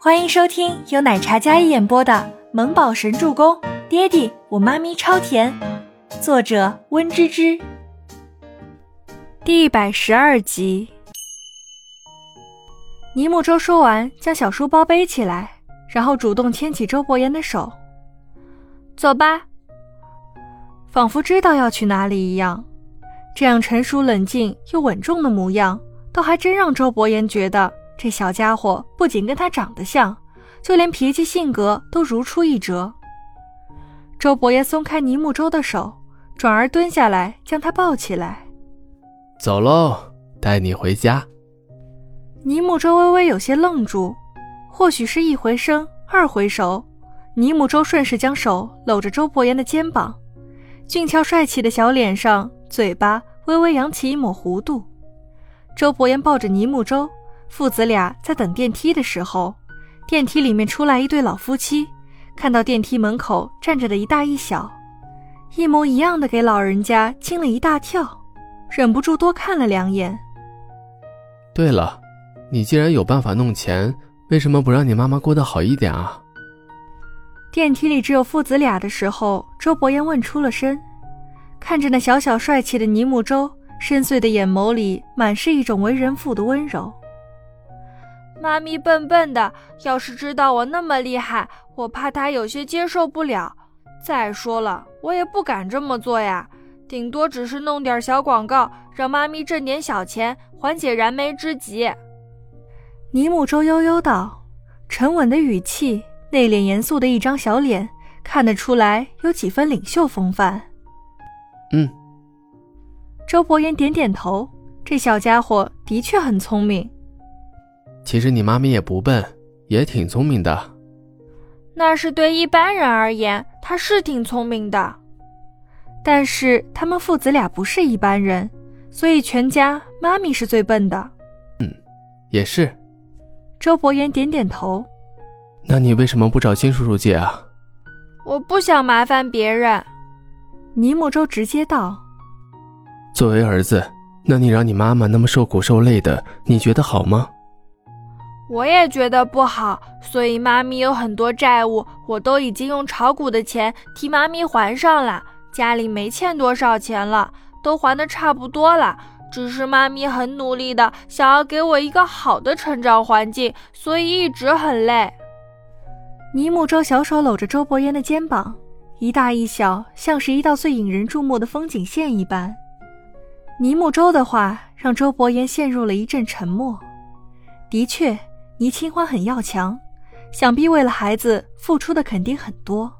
欢迎收听由奶茶一演播的《萌宝神助攻》，爹地我妈咪超甜，作者温芝芝。第一百十二集。尼木舟说完，将小书包背起来，然后主动牵起周伯言的手，走吧。仿佛知道要去哪里一样，这样成熟冷静又稳重的模样，倒还真让周伯言觉得。这小家伙不仅跟他长得像，就连脾气性格都如出一辙。周伯言松开倪木舟的手，转而蹲下来将他抱起来。走喽，带你回家。倪木舟微微有些愣住，或许是一回生二回熟，倪木舟顺势将手搂着周伯言的肩膀，俊俏帅气的小脸上，嘴巴微微扬起一抹弧度。周伯言抱着倪木舟。父子俩在等电梯的时候，电梯里面出来一对老夫妻，看到电梯门口站着的一大一小，一模一样的，给老人家惊了一大跳，忍不住多看了两眼。对了，你既然有办法弄钱，为什么不让你妈妈过得好一点啊？电梯里只有父子俩的时候，周伯言问出了声，看着那小小帅气的尼木舟，深邃的眼眸里满是一种为人父的温柔。妈咪笨笨的，要是知道我那么厉害，我怕她有些接受不了。再说了，我也不敢这么做呀，顶多只是弄点小广告，让妈咪挣点小钱，缓解燃眉之急。尼木舟悠悠道，沉稳的语气，内敛严肃的一张小脸，看得出来有几分领袖风范。嗯，周伯言点点头，这小家伙的确很聪明。其实你妈咪也不笨，也挺聪明的。那是对一般人而言，她是挺聪明的。但是他们父子俩不是一般人，所以全家妈咪是最笨的。嗯，也是。周伯言点点头。那你为什么不找金叔叔借啊？我不想麻烦别人。尼木周直接道。作为儿子，那你让你妈妈那么受苦受累的，你觉得好吗？我也觉得不好，所以妈咪有很多债务，我都已经用炒股的钱替妈咪还上了。家里没欠多少钱了，都还的差不多了。只是妈咪很努力的想要给我一个好的成长环境，所以一直很累。倪木舟小手搂着周伯言的肩膀，一大一小，像是一道最引人注目的风景线一般。倪木舟的话让周伯言陷入了一阵沉默。的确。倪清欢很要强，想必为了孩子付出的肯定很多。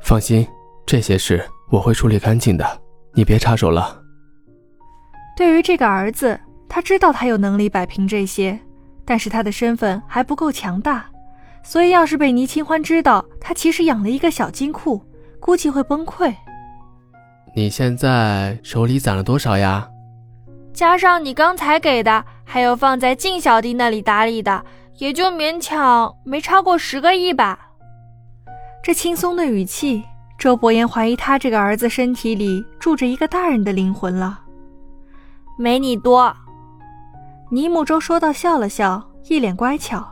放心，这些事我会处理干净的，你别插手了。对于这个儿子，他知道他有能力摆平这些，但是他的身份还不够强大，所以要是被倪清欢知道他其实养了一个小金库，估计会崩溃。你现在手里攒了多少呀？加上你刚才给的，还有放在靳小弟那里打理的，也就勉强没超过十个亿吧。这轻松的语气，周伯言怀疑他这个儿子身体里住着一个大人的灵魂了。没你多。倪木舟说道，笑了笑，一脸乖巧。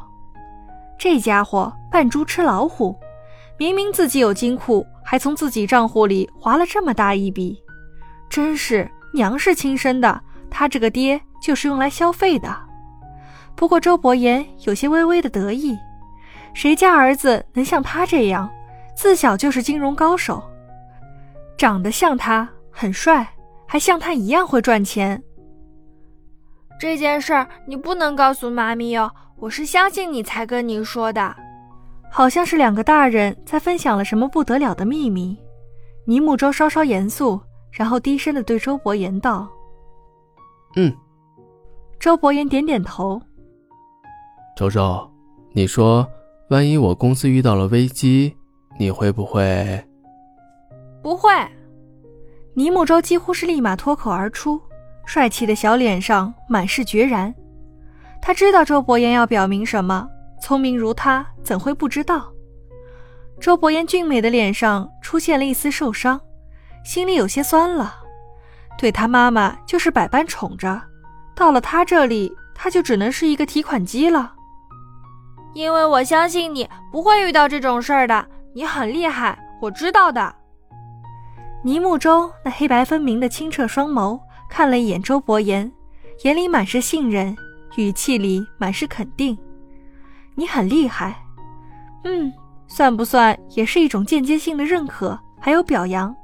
这家伙扮猪吃老虎，明明自己有金库，还从自己账户里划了这么大一笔，真是娘是亲生的。他这个爹就是用来消费的，不过周伯言有些微微的得意，谁家儿子能像他这样，自小就是金融高手，长得像他，很帅，还像他一样会赚钱。这件事儿你不能告诉妈咪哦，我是相信你才跟你说的。好像是两个大人在分享了什么不得了的秘密。倪木舟稍稍严肃，然后低声的对周伯言道。嗯，周伯言点点头。周周，你说，万一我公司遇到了危机，你会不会？不会。倪木舟几乎是立马脱口而出，帅气的小脸上满是决然。他知道周伯言要表明什么，聪明如他怎会不知道？周伯言俊美的脸上出现了一丝受伤，心里有些酸了。对他妈妈就是百般宠着，到了他这里，他就只能是一个提款机了。因为我相信你不会遇到这种事儿的。你很厉害，我知道的。倪木舟那黑白分明的清澈双眸看了一眼周伯言，眼里满是信任，语气里满是肯定。你很厉害，嗯，算不算也是一种间接性的认可，还有表扬？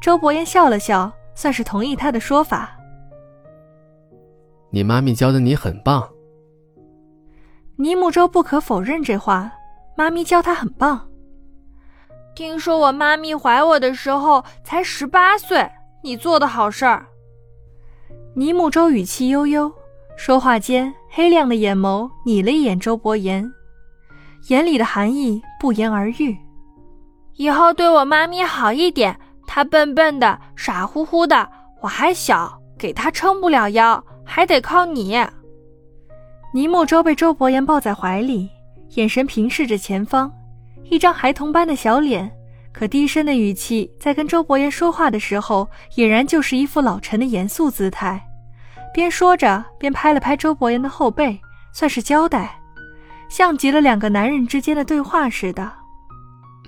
周伯言笑了笑，算是同意他的说法。你妈咪教的你很棒。倪木舟不可否认这话，妈咪教他很棒。听说我妈咪怀我的时候才十八岁，你做的好事儿。倪木舟语气悠悠，说话间黑亮的眼眸睨了一眼周伯言，眼里的寒意不言而喻。以后对我妈咪好一点，她笨笨的、傻乎乎的，我还小，给她撑不了腰，还得靠你。倪木舟被周伯言抱在怀里，眼神平视着前方，一张孩童般的小脸，可低声的语气在跟周伯言说话的时候，俨然就是一副老成的严肃姿态。边说着边拍了拍周伯言的后背，算是交代，像极了两个男人之间的对话似的。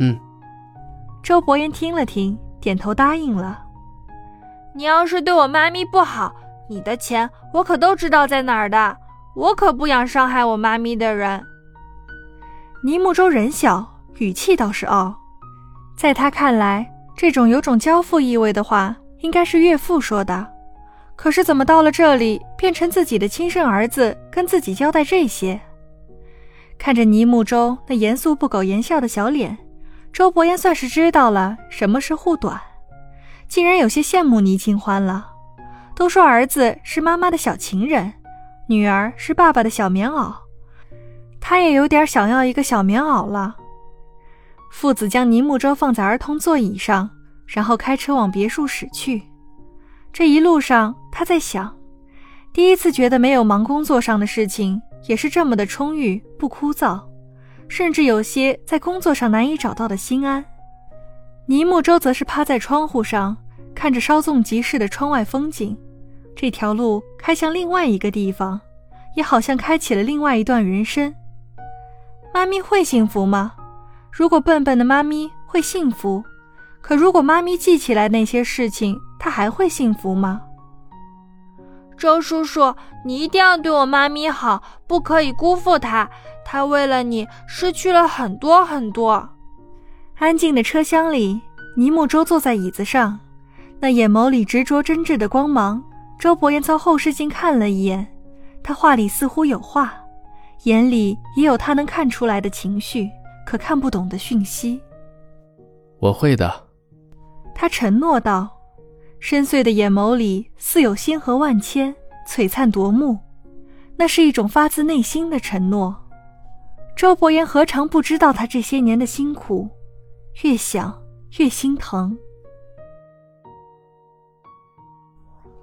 嗯。周伯言听了听，点头答应了。你要是对我妈咪不好，你的钱我可都知道在哪儿的。我可不想伤害我妈咪的人。倪木舟人小，语气倒是傲。在他看来，这种有种交付意味的话，应该是岳父说的。可是怎么到了这里，变成自己的亲生儿子跟自己交代这些？看着倪木舟那严肃不苟言笑的小脸，周伯言算是知道了什么是护短，竟然有些羡慕倪清欢了。都说儿子是妈妈的小情人。女儿是爸爸的小棉袄，他也有点想要一个小棉袄了。父子将倪木舟放在儿童座椅上，然后开车往别墅驶去。这一路上，他在想，第一次觉得没有忙工作上的事情，也是这么的充裕不枯燥，甚至有些在工作上难以找到的心安。倪木舟则是趴在窗户上，看着稍纵即逝的窗外风景。这条路开向另外一个地方，也好像开启了另外一段人生。妈咪会幸福吗？如果笨笨的妈咪会幸福，可如果妈咪记起来那些事情，她还会幸福吗？周叔叔，你一定要对我妈咪好，不可以辜负她。她为了你失去了很多很多。安静的车厢里，尼木周坐在椅子上，那眼眸里执着真挚的光芒。周伯言从后视镜看了一眼，他话里似乎有话，眼里也有他能看出来的情绪，可看不懂的讯息。我会的，他承诺道，深邃的眼眸里似有星河万千，璀璨夺目，那是一种发自内心的承诺。周伯言何尝不知道他这些年的辛苦，越想越心疼。